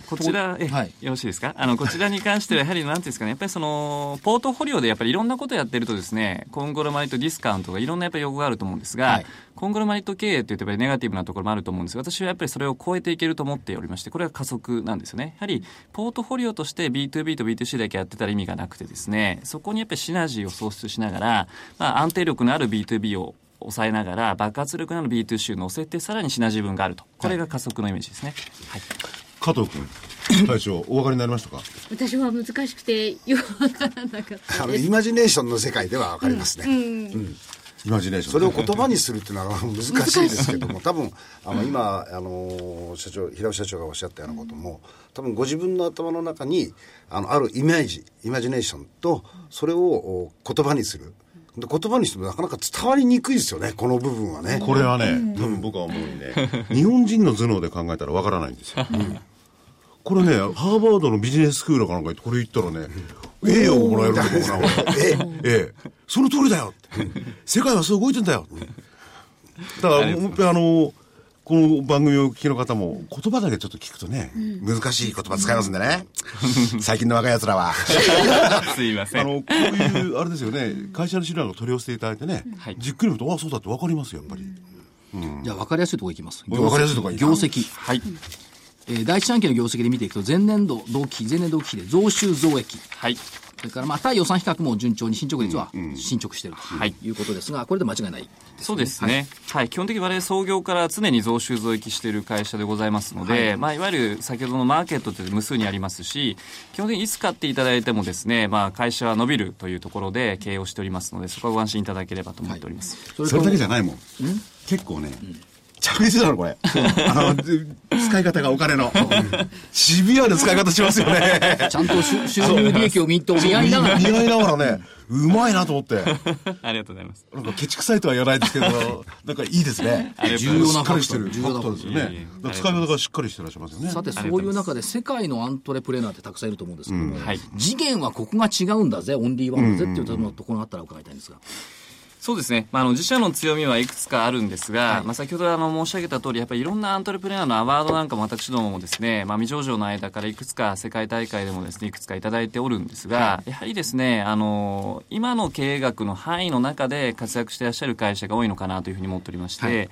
こちら、え、はい、よろしいですか？あの、こちらに関しては、やはり、なんていうんですかね、やっぱりその、ポートフォリオでやっぱりいろんなことやってるとですね、コンゴロマリとディスカウントがいろんなやっぱり用語があると思うんですが、はい、コングロマリット経営って言ってネガティブなところもあると思うんですが、私はやっぱりそれを超えていけると思っておりまして、これは加速なんですよね。やはり、ポートフォリオとして B2B と B2C だけやってたら意味がなくてですね、そこにやっぱりシナジーを創出しながら、まあ、安定力のある B2B を抑えながら爆発力のある B2C を乗せてさらにシナジー分があると。これが加速のイメージですね、はい、加藤君大将お分かりになりましたか？私は難しくてよく分からなかったあのイマジネーションの世界では分かりますね、うん、うん。イマジネーション、それを言葉にするっていうのは 難しいですけども多分あの今あの社長平尾社長がおっしゃったようなことも多分ご自分の頭の中にあのあるイメージイマジネーションとそれを言葉にする。で言葉にしてもなかなか伝わりにくいですよねこの部分はね。これはね多分僕は思うにね日本人の頭脳で考えたらわからないんですよ、うん。これね、ハーバードのビジネススクールかなんか行って、これ言ったらね、ええよ、もらえると思う。な、ええ、ええ、その通りだよ世界はそう動いてんだよ。だから、あの、この番組をお聞きの方も、言葉だけちょっと聞くとね、難しい言葉使いますんでね。最近の若い奴らは。すいません。あの、こういう、あれですよね、会社の資料を取り寄せていただいてね、じっくり見ると、あ、そうだって分かりますよ、やっぱり。じゃあ分かりやすいところいきます。分かりやすいところ業績。はい。えー、第一四半期の業績で見ていくと、前年度同期、前年度期比で増収増益。はい。それからまあ対予算比較も順調に進捗率は進捗しているとい。うことですが、これで間違いない、ね、そうですね、はい、はい、基本的に我々創業から常に増収増益している会社でございますので、はい、まあ、いわゆる先ほどのマーケットって無数にありますし、基本的にいつ買っていただいてもですね、まあ、会社は伸びるというところで経営をしておりますので、そこはご安心いただければと思っております。はい、それだけじゃないもん？結構ね、うん着実なの、これ。あの、使い方がお金の。シビアな使い方しますよね。ちゃんと 収入利益を見と見合いながら。見合いながらね、うまいなと思って。ありがとうございます。なんかケチくさいとは言わないですけど、なんかいいですね。重要なファクトですよね。使い方がしっかりしてらっしゃいますよね。さて、そういう中で世界のアントレプレーナーってたくさんいると思うんですけども、次元はここが違うんだぜ、オンリーワンだぜっていうところがあったら伺いたいんですが。そうですね、まあ、あの自社の強みはいくつかあるんですが、はい、まあ、先ほどあの申し上げた通り、やっぱりいろんなアントレプレーナーのアワードなんかも私どももですね、まあ、未上場の間からいくつか世界大会でもですね、いくつかいただいておるんですが、はい、やはりですね、あの、今の経営学の範囲の中で活躍していらっしゃる会社が多いのかなというふうに思っておりまして、はい、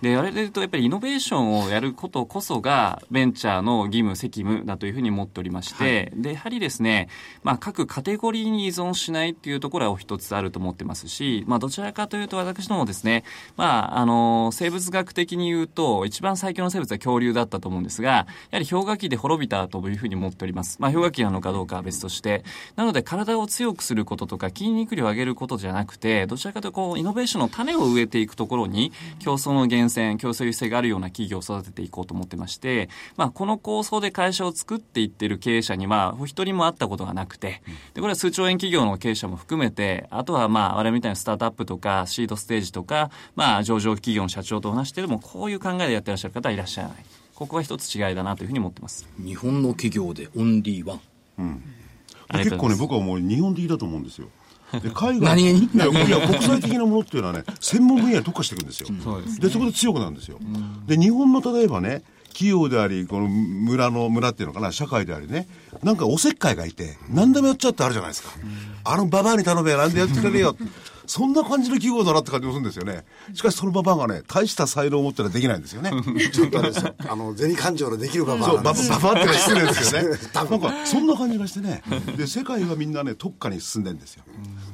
で、あれで言うと、やっぱりイノベーションをやることこそが、ベンチャーの義務、責務だというふうに思っておりまして、で、やはりですね、まあ、各カテゴリーに依存しないっていうところはお一つあると思ってますし、まあ、どちらかというと、私どもですね、まあ、あの、生物学的に言うと、一番最強の生物は恐竜だったと思うんですが、やはり氷河期で滅びたというふうに思っております。まあ、氷河期なのかどうかは別として。なので、体を強くすることとか、筋肉量を上げることじゃなくて、どちらかというと、こう、イノベーションの種を植えていくところに、競争の源泉、競争優勢があるような企業を育てていこうと思ってまして、まあ、この構想で会社を作っていっている経営者に、まあ、お一人も会ったことがなくて、で、これは数兆円企業の経営者も含めて、あとはまあ、我々みたいなスタートアップとか、シードステージとか、まあ、上場企業の社長と話しても、こういう考えでやってらっしゃる方はいらっしゃらない。ここは一つ違いだなというふうに思ってます。日本の企業でオンリーワン。うん。結構ね、僕はもう日本的だと思うんですよ。で海外。何気にいやいや国際的なものっていうのはね専門分野に特化していくんですよ、そうですでそこで強くなるんですよ、で日本の例えばね企業でありこの村の村っていうのかな社会でありねなんかおせっかいがいて何でもやっちゃうってあるじゃないですか、あのババアに頼めよなんでやってくれるよそんな感じの企業だなって感じがするんですよねしかしそのババアがね大した才能を持ってのはできないんですよね ちょっとあれですよあの銭勘定のできるババアそう、ババなんですババってのは失礼ですよね。なんか、そんな感じがしてね。で、世界はみんなね、特化に進んでんですよ。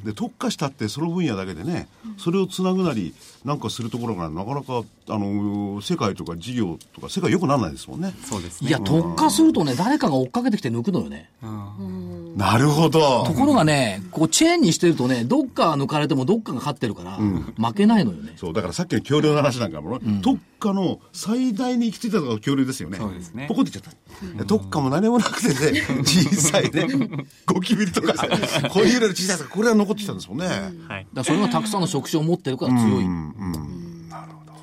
で、特化したってその分野だけでね、それをつなぐなり、なんかするところがなかなか、あの、世界とか事業とか、世界良くならないですもんね。そうですねいや、特化するとね、誰かが追っかけてきて抜くのよね。なるほどと。ころがね、こう、チェーンにしてるとね、どっか抜かれてもどっかが勝ってるから、負けないのよね。そう、だからさっきの恐竜の話なんかも、特化の最大に行き着いたのが恐竜ですよね。そうですねポコってちゃった。で特化も何もなくてね、小さいね、ゴキブリとか、こういうの小さいとか、これは残ってきたんですもんね。はいだからそれがたくさんの職種を持ってるから強い。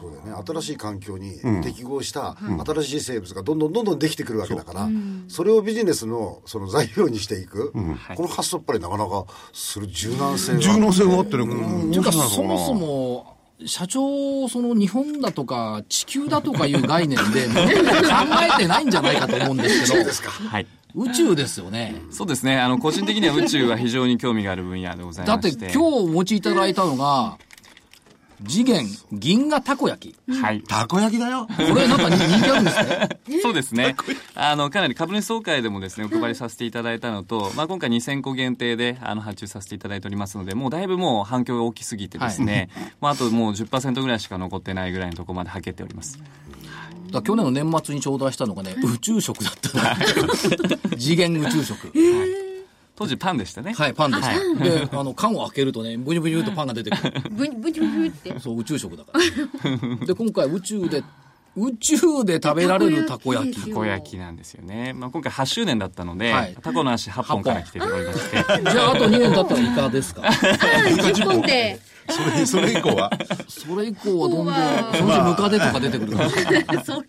そうだよね。新しい環境に適合した新しい生物がどんどんどんどんできてくるわけだから、それをビジネスのその材料にしていく、この発想やっぱりなかなかする柔軟性が。柔軟性があってね、こう。っていうか、面白いのかなそもそも、社長、その日本だとか地球だとかいう概念で 考えてないんじゃないかと思うんですけど、はい。宇宙ですよね。そうですね。あの個人的には宇宙は非常に興味がある分野でございだって。まして今日お持ちいただいたのが、次元銀河たこ焼き。はいたこ焼きだよ。これなんか人気あるんですね。そうですね。あの、かなり株主総会でもですね、お配りさせていただいたのと、まあ、今回2000個限定で、あの、発注させていただいておりますので、もうだいぶもう反響が大きすぎてですね、まあ、あともう10%ぐらいしか残ってないぐらいのところまではけております。去年の年末に頂戴したのがね、宇宙食だったの 次元宇宙食。当時パンでしたね。はい、パンです。で、あの、缶を開けるとね、ブニュブニュとパンが出てくる。ブニブニブニって。そう、宇宙食だから。で、今回宇宙で、宇宙で食べられるたこ焼き。たこ焼きなんですよね。まあ、今回8周年だったので、はいタコの足8本から来ておりまして、じゃあ、あと2年経ったらイカですか？10本で。それ、それ以降は？それ以降はどんどん、そのうちムカデとか出てくる。それ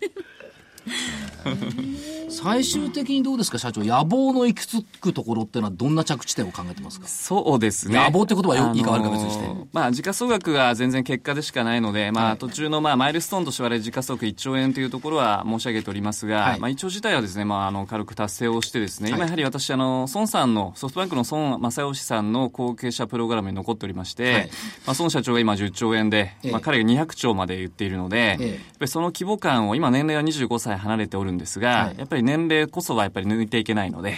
最終的にどうですか、社長？野望の行き着くところってのはどんな着地点を考えてますか？そうですね。野望って言葉はよあのーいいか悪いか別にして。まあ、時価総額は全然結果でしかないので、まあ、途中の、まあ、マイルストーンとしては時価総額1兆円というところは申し上げておりますが、はい。まあ、1兆自体はですね、まあ、あの、軽く達成をしてですね、はい。今やはり私、あの、孫さんの、ソフトバンクの孫正義さんの後継者プログラムに残っておりまして、はい。まあ、孫社長が今10兆円で、ええ。まあ、彼が200兆まで言っているので、ええ。やっぱりその規模感を、今年齢は25歳離れておるんですが、はい。やっぱり年齢こそはやっぱり抜いていけないので、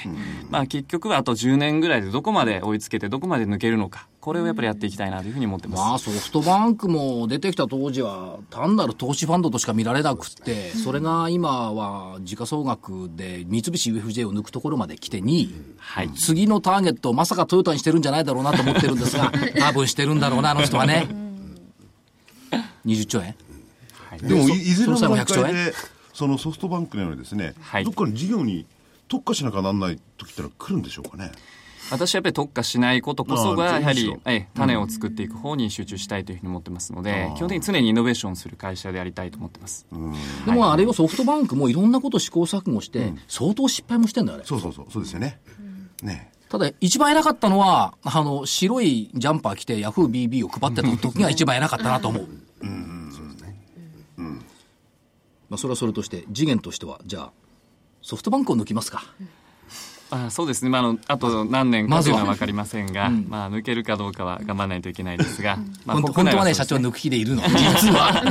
まあ結局はあと10年ぐらいでどこまで追いつけてどこまで抜けるのか、これをやっぱりやっていきたいなというふうに思ってます。まあソフトバンクも出てきた当時は単なる投資ファンドとしか見られなくって、それが今は時価総額で三菱 UFJ を抜くところまで来て2位。はい。次のターゲットをまさかトヨタにしてるんじゃないだろうなと思ってるんですが、多分してるんだろうな、あの人はね。20兆円？でもいいずれのその際も100段兆円？階でそのソフトバンクのようにですね、はい。どっかの事業に特化しなきゃなんない時ってのは来るんでしょうかね。私はやっぱり特化しないことこそあが、やはり種を作っていく方に集中したいというふうに思ってますのであ、基本的に常にイノベーションする会社でありたいと思ってます。でもあれをソフトバンクもいろんなこと試行錯誤して、相当失敗もしてんだよ、あれ。そうそうそうそうですよね、ね。ただ、一番偉かったのは、あの、白いジャンパー着てヤフー BB を配ってた時が一番偉かったなと思う。まあ、それはそれとして、次元としては、じゃあ、ソフトバンクを抜きますか。あそうですね、まあ、あのあと何年かまずはというのは分かりませんが、まあ、抜けるかどうかは頑張らないといけないですが、まあ、本当はね、社長抜く気でいるの。実は。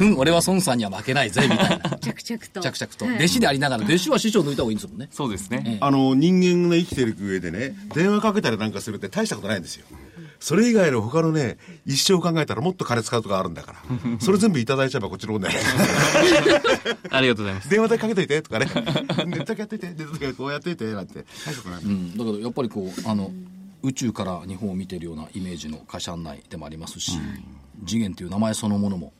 うん、俺は孫さんには負けないぜ、みたいな。着々と。着々と。弟子でありながら、弟子は師匠抜いた方がいいんですもんね。そうですね。あの人間が生きていく上でね電話かけたりなんかするって大したことないんですよそれ以外の他のね一生考えたらもっと金使うとかあるんだから。それ全部いただいちゃえばこっちのもんだよありがとうございます。電話代かけといてとかね。ネットやっといてネットこうやっといてなんて。うん、だけどやっぱりこうあの宇宙から日本を見てるようなイメージの会社案内でもありますし、次元という名前そのものも、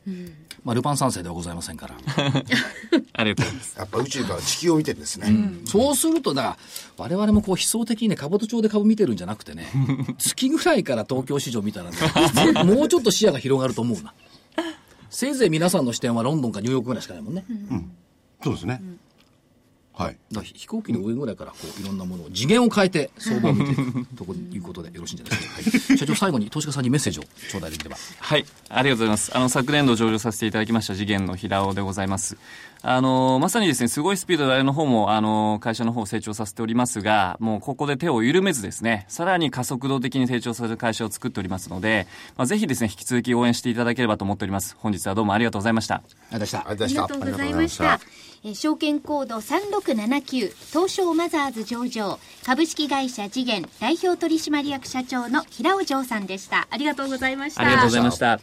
まあ、ルパン三世ではございませんから、ありがとうございます。やっぱ宇宙から地球を見てるんですね、そうするとだから我々もこう悲壮的にね兜町で株見てるんじゃなくてね 月ぐらいから東京市場見たらね もうちょっと視野が広がると思うな。せいぜい皆さんの視点はロンドンかニューヨークぐらいしかないもんね、そうですね、はい。飛行機の上ぐらいからこういろんなものを次元を変えて相場を見ていくとこいうことでよろしいんじゃないですか、はい、社長最後に投資家さんにメッセージを頂戴できればはい、ありがとうございます。あの、昨年度上場させていただきました次元の平尾でございます。あの、まさにですね、すごいスピードであれの方も、あの、会社の方を成長させておりますが、もうここで手を緩めずですね、さらに加速度的に成長させる会社を作っておりますので、まあ、ぜひですね、引き続き応援していただければと思っております。本日はどうもありがとうございました。ありがとうございましたありがとうございましたえー証券コード3679東証マザーズ上場株式会社次元代表取締役社長の平尾城さんでした。ありがとうございました。ありがとうございました。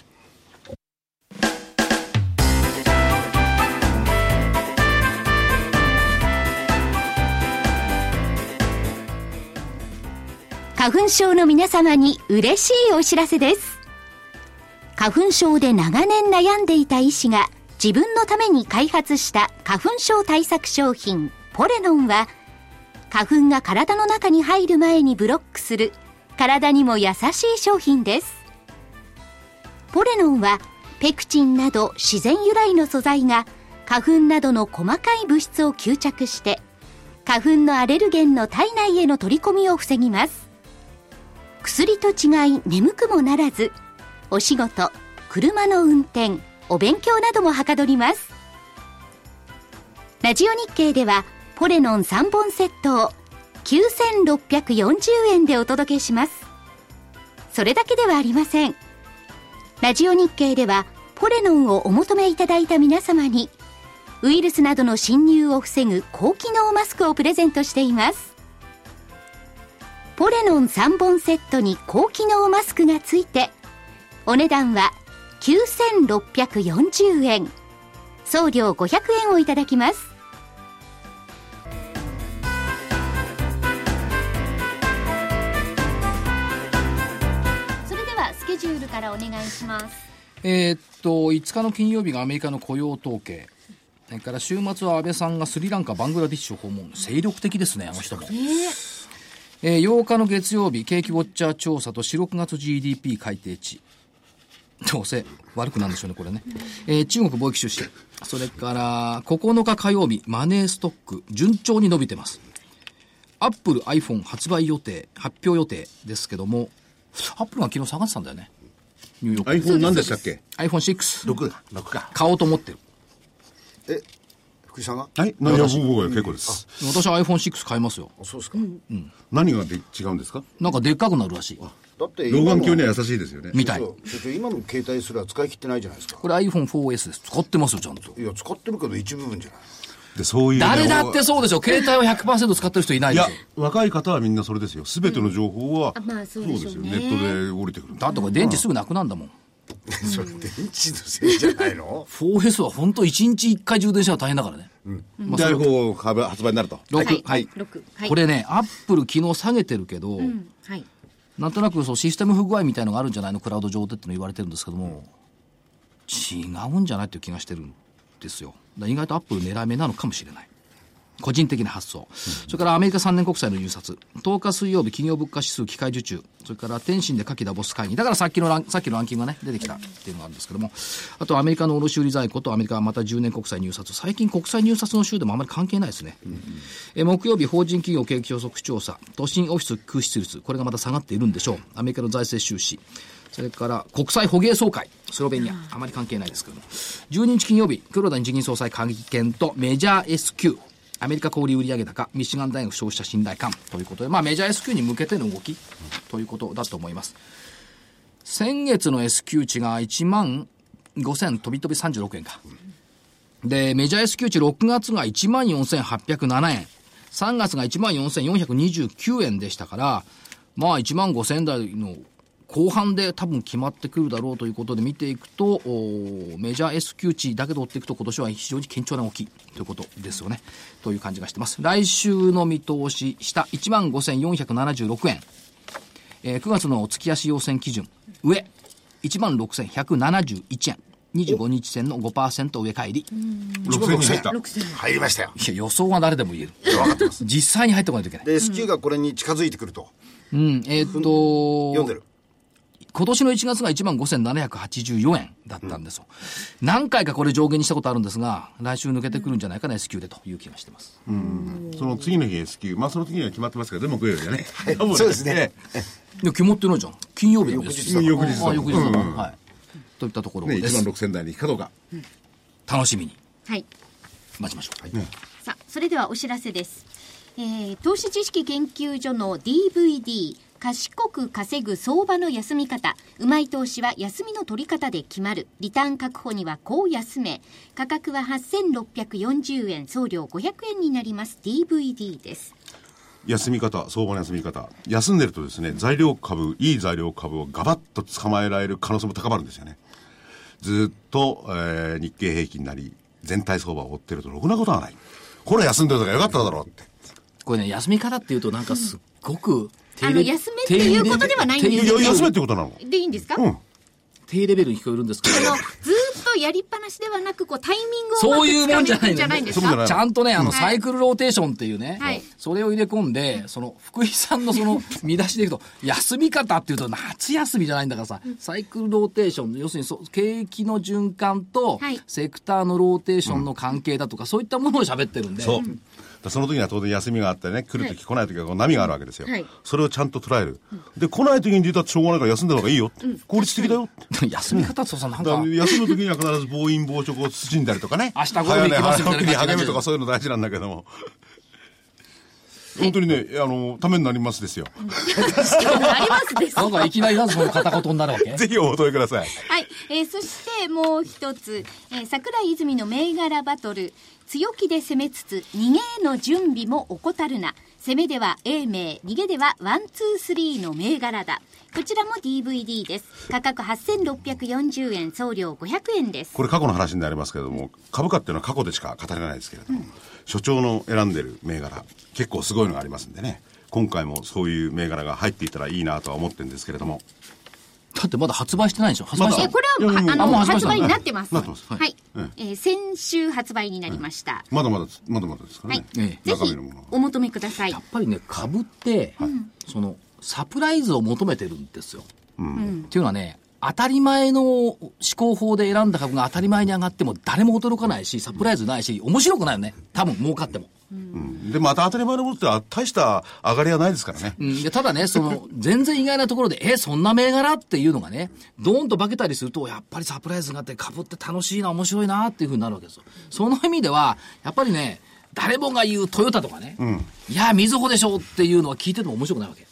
花粉症の皆様に嬉しいお知らせです。花粉症で長年悩んでいた医師が自分のために開発した花粉症対策商品ポレノンは花粉が体の中に入る前にブロックする体にも優しい商品です。ポレノンはペクチンなど自然由来の素材が花粉などの細かい物質を吸着して花粉のアレルゲンの体内への取り込みを防ぎます。薬と違い眠くもならずお仕事車の運転お勉強などもはかどります。ラジオ日経ではポレノン3本セットを9640円でお届けします。それだけではありません。ラジオ日経ではポレノンをお求めいただいた皆様にウイルスなどの侵入を防ぐ高機能マスクをプレゼントしています。ポレノン3本セットに高機能マスクがついてお値段は9640円。送料500円をいただきます。それではスケジュールからお願いします。えーっと5日の金曜日がアメリカの雇用統計。それから週末は安倍さんがスリランカバングラディッシュを訪問。精力的ですねあの人も。えー8日の月曜日、景気ウォッチャー調査と4、6月 GDP 改定値。どうせ悪くなるんでしょうね、これね。えー中国貿易収支。それから、9日火曜日、マネーストック、順調に伸びてます。アップル iPhone 発売予定、発表予定ですけども、アップルが昨日下がってたんだよね。ニューヨーク。iPhone 何でしたっけ？iPhone6。?6 だ。6か。買おうと思ってる。え福井さんが？はい。何が僕は結構です。私は iPhone6 買いますよ。あそうですか、何がで違うんですか？なんかでっかくなるらしい。だって老眼鏡には優しいですよね。みたい。今の携帯すら使い切ってないじゃないですかこれ iPhone4S です。使ってますよ、ちゃんと。いや使ってるけど一部分じゃないで、そういうね。誰だってそうでしょ。携帯を100%使ってる人いないいやでしょ。、若い方はみんなそれですよ。すべての情報は、あまあそうでしょうねネットで降りてくる。だってこれ電池すぐなくなんだもん。それ電池のせいじゃないの？4S は本当1日1回充電したら大変だからね。まあで、それ iPhone 発売になると。6。はい。6はいこれね、アップル昨日下げてるけど、うんはいなんとなくそうシステム不具合みたいのがあるんじゃないのクラウド上でっての言われてるんですけども、違うんじゃないっていう気がしてるんですよ。だ意外とアップル狙い目なのかもしれない。個人的な発想。それからアメリカ3年国債の入札。10日水曜日、企業物価指数機械受注。それから天津で夏季ダボス会議。だからさっきのラン、さっきのランキングがね、出てきたっていうのがあるんですけども。あとアメリカの卸売在庫とアメリカはまた10年国債入札。最近国債入札の週でもあまり関係ないですね。え木曜日、法人企業景気予測調査。都心オフィス空室率。これがまた下がっているんでしょう。アメリカの財政収支。それから国際捕鯨総会、スロベニア、あまり関係ないですけども、12日金曜日、黒田日銀総裁会見とメジャー S q アメリカ小売売上高、ミシガン大学消費者信頼感ということで、まあメジャー S q に向けての動きということだと思います。先月の S q 値が1万5000飛び飛び36円か。で、メジャー S q 値6月が1万4807円。3月が1万4429円でしたから、まあ1万5000台の後半で多分決まってくるだろうということで見ていくと、おメジャー S q 値だけで追っていくと今年は非常に堅調な動きということですよね。という感じがしてます。来週の見通し、下1万5476円。えー9月の月足要線基準、上、1万6171円。25日線の5%上返り。6000に入った。入りましたよいや、予想は誰でも言える。実際に入ってこないといけない。で S q がこれに近づいてくるとうん、えーっと、読んでる今年の1月が1万5784円だったんですよ、何回かこれ上限にしたことあるんですが、来週抜けてくるんじゃないかな、S q でという気がしてます。その次の日 S q まあその次には決まってますけど、でも木曜日だね。そうですね。いや、決まってないじゃん。金曜日の翌日だあ、翌日だ、うんはい。といったところね、1です。万6000台に行くかどうか。楽しみにはい待ちましょう。さあそれではお知らせです、えー投資知識研究所の DVD 賢く稼ぐ相場の休み方うまい投資は休みの取り方で決まるリターン確保にはこう休め価格は8640円送料500円になります DVD です休み方、相場の休み方。休んでるとですね、材料株、いい材料株をガバッと捕まえられる可能性も高まるんですよね。ずっと、えー日経平均なり、全体相場を追ってるとろくなことはない。これ休んでるとかよかっただろうって。これね、休み方っていうとなんかすっごく低レベル、あの休めっていうことではないんですいや、休めってことなの。でいいんですか、うん。低レベルに聞こえるんですけど。あのずーっとやりっぱなしではなくこうタイミングをそういうもんじゃないの。じゃないんですかちゃんとね、あの、はい。サイクルローテーションっていうね、はい。それを入れ込んで、その、福井さんのその、見出しでいくと、休み方っていうと、夏休みじゃないんだからさ、サイクルローテーション、要するにそう、景気の循環とはい、セクターのローテーションの関係だとか、そういったものを喋ってるんで、そう。その時には当然休みがあってね、来る時来ない時はこう波があるわけですよ。はいそれをちゃんと捉える。で、来ない時に出たってしょうがないから休んだ方がいいよ。効率的だよ。休み方ってさ、なんか休む時には必ず暴飲暴食を慎んだりとかね。明日ゴルフ行きますみたいな感じ早寝早起きに励むとかそういうの大事なんだけども。本当にね、あの、ためになりますですよ。ありますですなんかいきなりなんでその片言になるわけ？ぜひお求めください。はい、えーそしてもう一つ、えー桜井泉の銘柄バトル強気で攻めつつ逃げへの準備も怠るな。攻めでは A 名逃げではワンツースリーの銘柄だ。こちらも DVD です。価格8640円送料500円です。これ過去の話になりますけれども、株価っていうのは過去でしか語れないですけれども、所長の選んでる銘柄、結構すごいのがありますんでね、今回もそういう銘柄が入っていたらいいなとは思ってるんですけれども、だってまだ発売してないでしょ？発売したのえこれは、あのあもう発売になってます。なってます。はい、えー先週発売になりました、まだまだ、まだまだですからはい。ね。、え。ぜひ中身のものは。お求めください。やっぱりね、株って、その、サプライズを求めてるんですよ。っていうのはね、当たり前の思考法で選んだ株が当たり前に上がっても誰も驚かないし、サプライズないし、面白くないよね。多分儲かっても。うんで、また当たり前のものっては大した上がりはないですからね。うん、でただね、その、全然意外なところで、え、そんな銘柄っていうのがね、ドーンと化けたりすると、やっぱりサプライズがあって、株って楽しいな、面白いなっていうふうになるわけですよ。その意味では、やっぱりね、誰もが言うトヨタとかね、いや、みずほでしょっていうのは聞いてても面白くないわけ。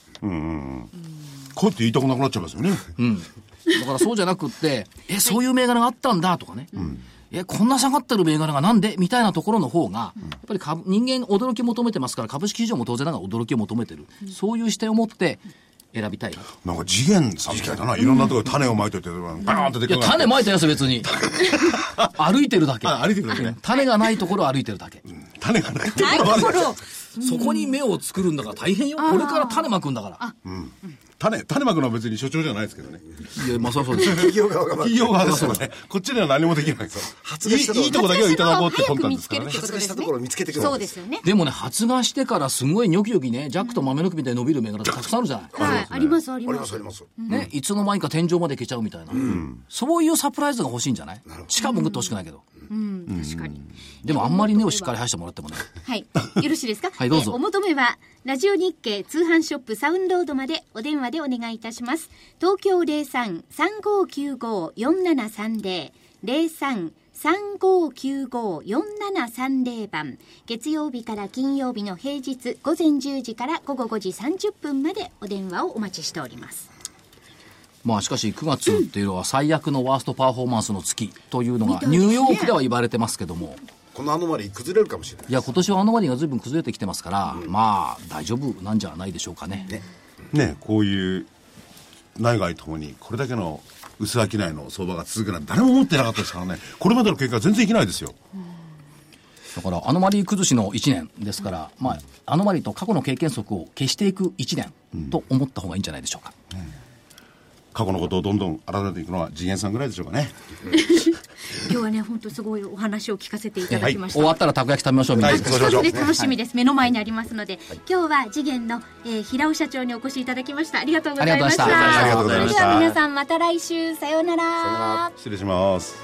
こうやって言いたくなくなっちゃいますよね。だからそうじゃなくって、え、そういう銘柄があったんだとかね。え、こんな下がってる銘柄がなんで？みたいなところの方が、やっぱり株人間驚きを求めてますから、株式市場も当然ながら驚きを求めてる。そういう視点を持って選びたいなんか次元さんみたいだな。いろんなところで種をまいといて、バーンと出いや、種まいたやつ別に。歩いてるだけ。あ歩いてるだけね種がないところを歩いてるだけ。種がない。ないところそこに芽を作るんだから大変よ。これから種まくんだから。種、種まくのは別に所長じゃないですけどね。いや、まあそうそうです。企業側がまあ企業側ですからね。こっちでは何もできないですよ。発芽したとこいいとこだけをいただこうって魂胆ですからね。発芽したところを見つけてくるそうですよねでもね、発芽してからすごいニョキニョキね、ジャックと豆の木みたいに伸びる銘柄たくさんあるじゃない。はいありますありありまますすありますね、いつの間にか天井までいけちゃうみたいな、そういうサプライズが欲しいんじゃない？しかも潜ってほしくないけど。うん確かにでもあんまり根をしっかり生やしてもらってもね。はい。よろしいですか？はいどうぞえお求めは、ラジオ日経通販ショップサウンロードまでお電話でお願いいたします。東京03-3595-4730、03-3595-4730番、月曜日から金曜日の平日午前10時から午後5時30分までお電話をお待ちしております。まあしかし9月っていうのは最悪のワーストパフォーマンスの月というのがニューヨークでは言われてますけども。このアノマリー崩れるかもしれないいや、今年はアノマリが随分崩れてきてますから、まあ大丈夫なんじゃないでしょうかね。ね、こういう内外ともにこれだけの薄商いの相場が続くなんて誰も思ってなかったですからね。これまでの結果は全然いけないですよ。だからアノマリ崩しの1年ですから、まあ、アノマリと過去の経験則を消していく1年と思った方がいいんじゃないでしょうか。過去のことをどんどん改めていくのは次元さんぐらいでしょうかね。今日はね本当すごいお話を聞かせていただきました、終わったらたこ焼き食べましょうみんな。ではいそうしましょう。ね楽しみです、目の前にありますので、今日は次元の、えー平尾社長にお越しいただきました。ありがとうございました。ありがとうございました。ありがとうございました。それでは皆さんまた来週。さようなら。失礼します